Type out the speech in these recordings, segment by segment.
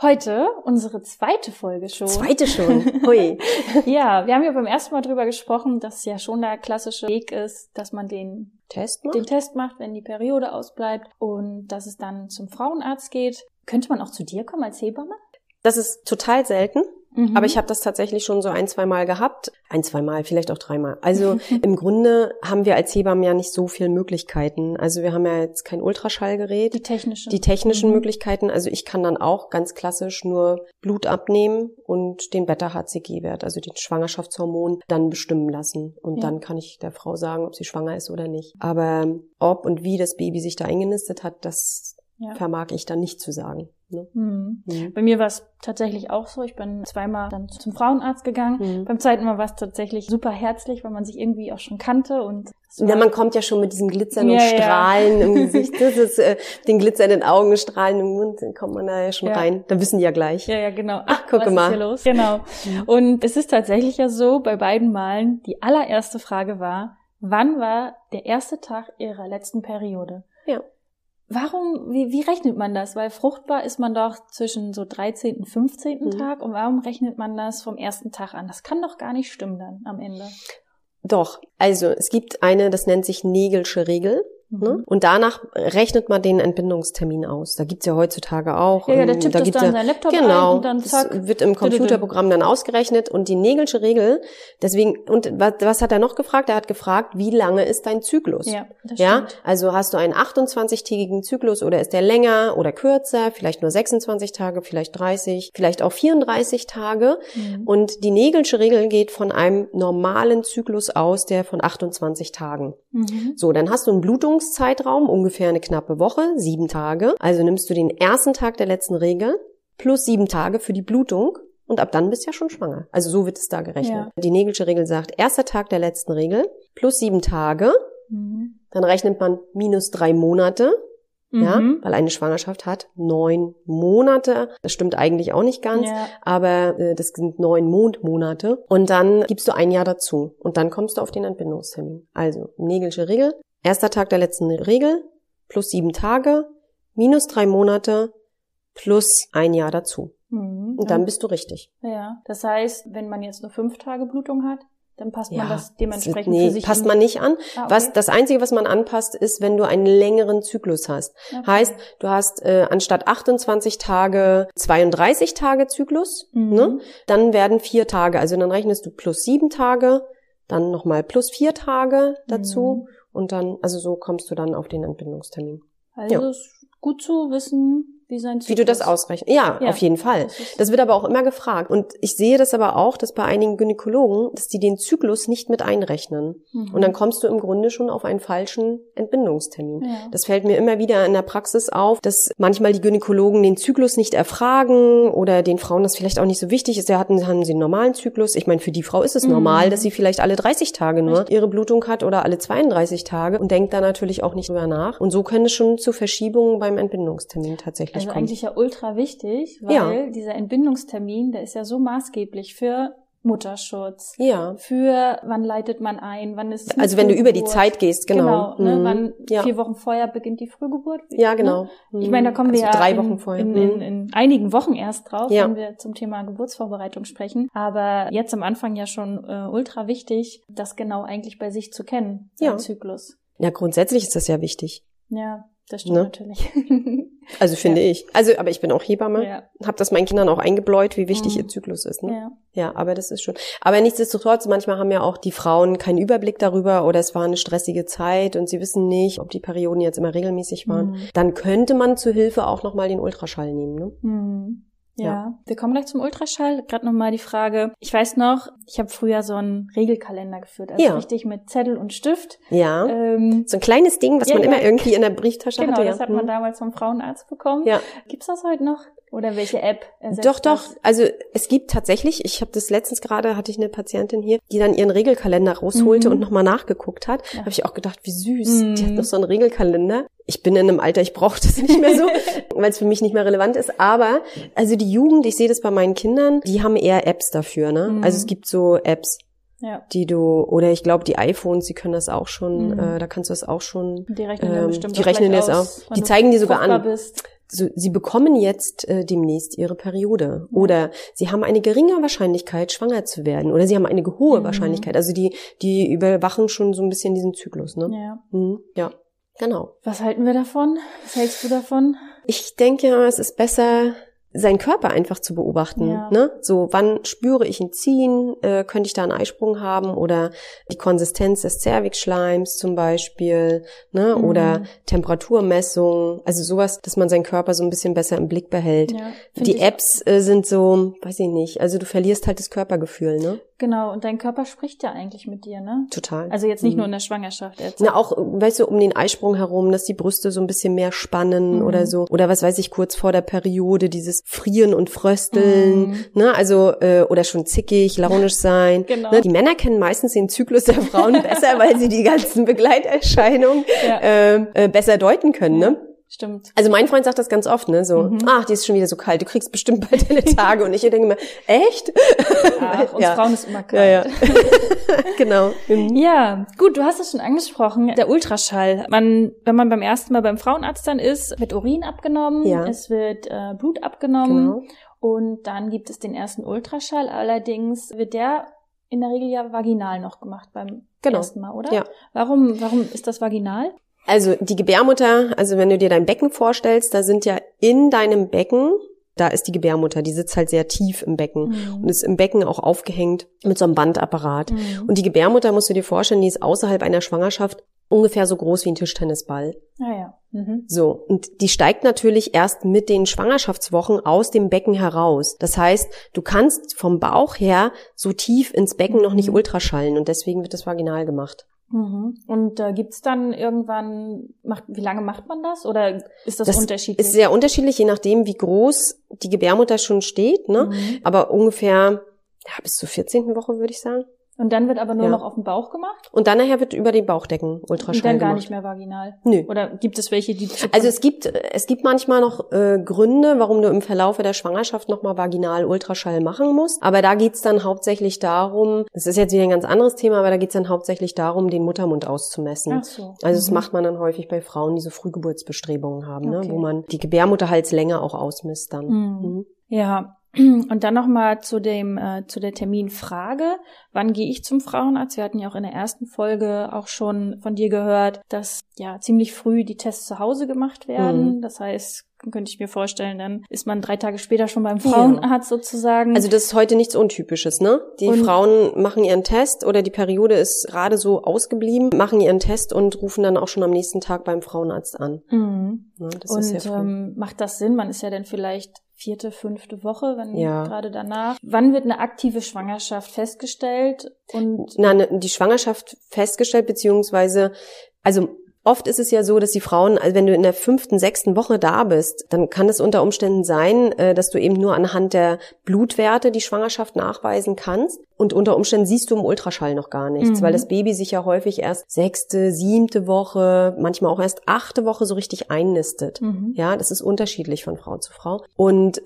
Heute unsere zweite Folge schon. Zweite schon. Hui. Ja, wir haben ja beim ersten Mal drüber gesprochen, dass ja schon der klassische Weg ist, dass man den Test den Test macht, wenn die Periode ausbleibt und dass es dann zum Frauenarzt geht. Könnte man auch zu dir kommen als Hebamme? Das ist total selten. Mhm. Aber ich habe das tatsächlich schon so ein, zwei Mal gehabt. Ein, zwei Mal, vielleicht auch dreimal. Also im Grunde haben wir als Hebammen ja nicht so viele Möglichkeiten. Also wir haben ja jetzt kein Ultraschallgerät. die technische. die technischen Mhm. Möglichkeiten. Also ich kann dann auch ganz klassisch nur Blut abnehmen und den Beta-HCG-Wert, also den Schwangerschaftshormon, dann bestimmen lassen. Und Ja. dann kann ich der Frau sagen, ob sie schwanger ist oder nicht. Aber ob und wie das Baby sich da eingenistet hat, das Ja. vermag ich dann nicht zu sagen. Ne? Mhm. Mhm. Bei mir war es tatsächlich auch so. Ich bin zweimal dann zum Frauenarzt gegangen. Mhm. Beim zweiten Mal war es tatsächlich super herzlich, weil man sich irgendwie auch schon kannte und Ja, man kommt ja schon mit diesem Glitzern und Ja, ja. Strahlen im Gesicht. Das ist äh, den glitzernden Augen, Strahlen im Mund, dann kommt man da ja schon Ja. rein. Da wissen die ja gleich. Ja, ja, genau. Ach, gucke was mal. Ist hier los? Genau. Und es ist tatsächlich ja so, bei beiden Malen, die allererste Frage war, wann war der erste Tag ihrer letzten Periode? Warum, wie, wie rechnet man das? Weil fruchtbar ist man doch zwischen so 13. und 15. Mhm. Tag und warum rechnet man das vom ersten Tag an? Das kann doch gar nicht stimmen dann am Ende. Doch, also es gibt eine, das nennt sich Nägelsche Regel. Mhm. Ne? Und danach rechnet man den Entbindungstermin aus. Da gibt's ja heutzutage auch. Ja, ja, der ähm, tippt da das dann ja, Laptop genau, ein und dann das zack. wird im Computerprogramm dann ausgerechnet und die Nägelsche Regel, deswegen, und was, was hat er noch gefragt? Er hat gefragt, wie lange ist dein Zyklus? Ja, das Ja, stimmt. also hast du einen 28-tägigen Zyklus oder ist der länger oder kürzer, vielleicht nur 26 Tage, vielleicht 30, vielleicht auch 34 Tage. Mhm. Und die Nägelsche Regel geht von einem normalen Zyklus aus, der von 28 Tagen. Mhm. So, dann hast du einen Blutungszeitraum, ungefähr eine knappe Woche, sieben Tage. Also nimmst du den ersten Tag der letzten Regel plus sieben Tage für die Blutung und ab dann bist du ja schon schwanger. Also so wird es da gerechnet. Ja. Die Nägelsche Regel sagt, erster Tag der letzten Regel plus sieben Tage, Mhm. dann rechnet man minus drei Monate, ja, Mhm. weil eine Schwangerschaft hat neun Monate. Das stimmt eigentlich auch nicht ganz, Ja. aber äh, das sind neun Mondmonate. Und dann gibst du ein Jahr dazu und dann kommst du auf den Entbindungstermin. Also Nägelsche Regel, erster Tag der letzten Regel plus sieben Tage minus drei Monate plus ein Jahr dazu. Mhm. Und dann bist du richtig. Ja, das heißt, wenn man jetzt nur fünf Tage Blutung hat, dann passt man das dementsprechend nee, für sich passt man nicht an. Ah, okay. Was das einzige, was man anpasst, ist, wenn du einen längeren Zyklus hast. Okay. Heißt, du hast äh, anstatt 28 Tage 32 Tage Zyklus, Mhm. ne? Dann werden vier Tage, also dann rechnest du plus sieben Tage, dann nochmal plus vier Tage dazu Mhm. Und dann, also so kommst du dann auf den Entbindungstermin. Also Ja. ist gut zu wissen, wie sein Zyklus Wie du das ausrechnest. Ja, Ja, auf jeden Fall. das wird aber auch immer gefragt. Und ich sehe das aber auch, dass bei einigen Gynäkologen, dass die den Zyklus nicht mit einrechnen. Mhm. Und dann kommst du im Grunde schon auf einen falschen Entbindungstermin. Ja. Das fällt mir immer wieder in der Praxis auf, dass manchmal die Gynäkologen den Zyklus nicht erfragen oder den Frauen das vielleicht auch nicht so wichtig ist. Ja, hatten, haben sie einen normalen Zyklus. Ich meine, für die Frau ist es Mhm. normal, dass sie vielleicht alle 30 Tage nur ihre Blutung hat oder alle 32 Tage und denkt da natürlich auch nicht drüber nach. Und so können es schon zu Verschiebungen beim Entbindungstermin tatsächlich also kommen. eigentlich ja ultra wichtig, weil Ja. dieser Entbindungstermin, der ist ja so maßgeblich für Mutterschutz, ja. für wann leitet man ein, wann ist eine Also wenn du über die. Zeit gehst, genau. Genau, ne, Mhm. wann ja. vier Wochen vorher beginnt die Frühgeburt. ja, ne? genau. Ich meine, da kommen wir also ja drei in, Wochen vorher. in, in, Mhm. in einigen Wochen erst drauf, Ja. wenn wir zum Thema Geburtsvorbereitung sprechen. Aber jetzt am Anfang ja schon äh, ultra wichtig, das genau eigentlich bei sich zu kennen, Ja. den Zyklus. ja, grundsätzlich ist das ja wichtig. Ja, das stimmt Ne? natürlich. Also finde ich. Also, aber ich bin auch Hebamme. ja. Hab das meinen Kindern auch eingebläut, wie wichtig Mhm. ihr Zyklus ist. Ne? ja. Ja, aber das ist schon. Aber nichtsdestotrotz, manchmal haben ja auch die Frauen keinen Überblick darüber oder es war eine stressige Zeit und sie wissen nicht, ob die Perioden jetzt immer regelmäßig waren. Mhm. Dann könnte man zu Hilfe auch nochmal den Ultraschall nehmen. Ne? Hm. Ja. wir kommen gleich zum Ultraschall. Gerade nochmal die Frage. Ich weiß noch, ich habe früher so einen Regelkalender geführt, also Ja. richtig mit Zettel und Stift. Ja. Ähm, So ein kleines Ding, was Ja, man ja. immer irgendwie in der Brieftasche genau, hatte. ja. das hat man Hm. damals vom Frauenarzt bekommen. Ja. Gibt's das heute noch? Oder welche App ersetzt Doch, doch. das? Also es gibt tatsächlich, ich habe das letztens gerade, hatte ich eine Patientin hier, die dann ihren Regelkalender rausholte Mhm. und nochmal nachgeguckt hat. Ja. Habe ich auch gedacht, wie süß. Die hat Mhm. noch so einen Regelkalender. Ich bin in einem Alter, ich brauche das nicht mehr so, weil es für mich nicht mehr relevant ist. Aber also die Jugend, ich sehe das bei meinen Kindern, die haben eher Apps dafür. Ne? Mhm. Also es gibt so Apps, Ja. die du, oder ich glaube die iPhones, die können das auch schon, Mhm. äh, da kannst du das auch schon. Die rechnen Ähm, bestimmt die rechnen das aus, auch. Die zeigen dir sogar an. Bist. So, sie bekommen jetzt äh, demnächst ihre Periode oder sie haben eine geringe Wahrscheinlichkeit, schwanger zu werden oder sie haben eine hohe Mhm. Wahrscheinlichkeit. Also die, die überwachen schon so ein bisschen diesen Zyklus. Ne? Ja. Mhm. ja, genau. Was halten wir davon? Was hältst du davon? Ich denke, es ist besser, seinen Körper einfach zu beobachten. Ja. Ne? So, wann spüre ich ein Ziehen? Äh, könnte ich da einen Eisprung haben? Oder die Konsistenz des Zervixschleims zum Beispiel, ne? Mhm. Oder Temperaturmessung. Also sowas, dass man seinen Körper so ein bisschen besser im Blick behält. Ja, Die Apps äh, sind so, weiß ich nicht, also du verlierst halt das Körpergefühl, ne? Genau, und dein Körper spricht ja eigentlich mit dir, ne? Total. Also jetzt nicht Mhm. nur in der Schwangerschaft jetzt. Na, auch, weißt du, um den Eisprung herum, dass die Brüste so ein bisschen mehr spannen Mhm. oder so. Oder was weiß ich, kurz vor der Periode, dieses Frieren und Frösteln, Mhm. ne? Also, äh, oder schon zickig, launisch sein. Genau. Ne? Die Männer kennen meistens den Zyklus der Frauen besser, weil sie die ganzen Begleiterscheinungen Ja. äh, äh, besser deuten können, ne? Stimmt. Also mein Freund sagt das ganz oft, ne? So, Mhm. ach, die ist schon wieder so kalt, du kriegst bestimmt bald deine Tage. Und ich denke mir, echt? Ach, uns Ja. Frauen ist immer Ja, kalt. ja. genau. Mhm. Ja, gut, du hast es schon angesprochen, der Ultraschall. Man, wenn man beim ersten Mal beim Frauenarzt dann ist, wird Urin abgenommen, Ja. es wird äh, Blut abgenommen Genau. und dann gibt es den ersten Ultraschall. Allerdings wird der in der Regel ja vaginal noch gemacht beim Genau. ersten Mal, oder? Ja. Warum, warum ist das vaginal? Also die Gebärmutter, also wenn du dir dein Becken vorstellst, da sind ja in deinem Becken, da ist die Gebärmutter, die sitzt halt sehr tief im Becken Mhm. und ist im Becken auch aufgehängt mit so einem Bandapparat. Mhm. Und die Gebärmutter musst du dir vorstellen, die ist außerhalb einer Schwangerschaft ungefähr so groß wie ein Tischtennisball. Ah ja. Mhm. So, und die steigt natürlich erst mit den Schwangerschaftswochen aus dem Becken heraus. Das heißt, du kannst vom Bauch her so tief ins Becken noch nicht Mhm. ultraschallen und deswegen wird das vaginal gemacht. Mhm. Und äh, gibt's dann irgendwann, macht, wie lange macht man das? Oder ist das, Das unterschiedlich? Ist sehr unterschiedlich, je nachdem, wie groß die Gebärmutter schon steht, ne? Mhm. Aber ungefähr ja, bis zur 14. Woche, würde ich sagen. Und dann wird aber nur Ja. noch auf dem Bauch gemacht? Und dann nachher wird über die Bauchdecken Und Ultraschall dann gar gemacht. nicht mehr vaginal? Nö. Oder gibt es welche, die Also es gibt es gibt manchmal noch äh, Gründe, warum du im Verlaufe der Schwangerschaft nochmal vaginal Ultraschall machen musst. Aber da geht's dann hauptsächlich darum, das ist jetzt wieder ein ganz anderes Thema, aber da geht's dann hauptsächlich darum, den Muttermund auszumessen. Ach so. Also das Mhm. macht man dann häufig bei Frauen, die so Frühgeburtsbestrebungen haben, Okay. ne? wo man die Gebärmutterhalslänge auch ausmisst dann. Mhm. Mhm. Ja. Und dann nochmal zu dem, äh, zu der Terminfrage. Wann gehe ich zum Frauenarzt? Wir hatten ja auch in der ersten Folge auch schon von dir gehört, dass ja ziemlich früh die Tests zu Hause gemacht werden. Mhm. Das heißt, könnte ich mir vorstellen, dann ist man drei Tage später schon beim Ja. Frauenarzt sozusagen. Also das ist heute nichts Untypisches, ne? Die Und- Frauen machen ihren Test oder die Periode ist gerade so ausgeblieben, machen ihren Test und rufen dann auch schon am nächsten Tag beim Frauenarzt an. mhm. Ne? Das ist Und früh. ähm, macht das Sinn? Man ist ja dann vielleicht vierte, fünfte Woche, wenn Ja. gerade danach. Wann wird eine aktive Schwangerschaft festgestellt? Und Na, ne, die Schwangerschaft festgestellt, beziehungsweise, also oft ist es ja so, dass die Frauen, also wenn du in der fünften, sechsten Woche da bist, dann kann es unter Umständen sein, äh, dass du eben nur anhand der Blutwerte die Schwangerschaft nachweisen kannst. Und unter Umständen siehst du im Ultraschall noch gar nichts, Mhm. weil das Baby sich ja häufig erst sechste, siebte Woche, manchmal auch erst achte Woche so richtig einnistet. Mhm. Ja, das ist unterschiedlich von Frau zu Frau. Und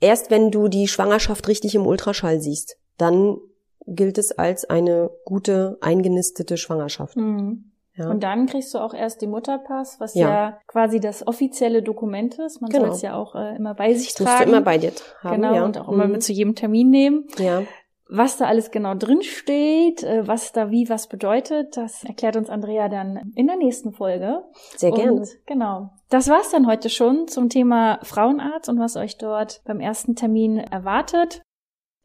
erst wenn du die Schwangerschaft richtig im Ultraschall siehst, dann gilt es als eine gute, eingenistete Schwangerschaft. Mhm. Ja. Und dann kriegst du auch erst den Mutterpass, was ja, Ja. quasi das offizielle Dokument ist. Man Genau. soll es ja auch äh, immer bei sich das musst du tragen. immer bei dir haben. Genau, ja. und auch immer Mhm. mit zu jedem Termin nehmen. Ja, Was da alles genau drin steht, äh, was da wie was bedeutet, das erklärt uns Andrea dann in der nächsten Folge. sehr gerne. Und, genau. Das war's dann heute schon zum Thema Frauenarzt und was euch dort beim ersten Termin erwartet.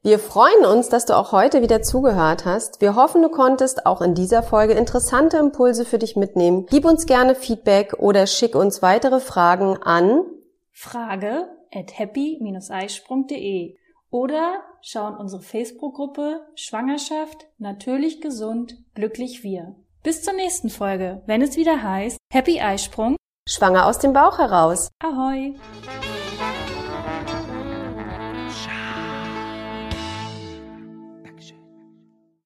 Wir freuen uns, dass du auch heute wieder zugehört hast. Wir hoffen, du konntest auch in dieser Folge interessante Impulse für dich mitnehmen. Gib uns gerne Feedback oder schick uns weitere Fragen an frage at happy-eisprung.de oder schau in unsere Facebook-Gruppe Schwangerschaft natürlich gesund, glücklich wir. Bis zur nächsten Folge, wenn es wieder heißt Happy Eisprung. Schwanger aus dem Bauch heraus. Ahoi!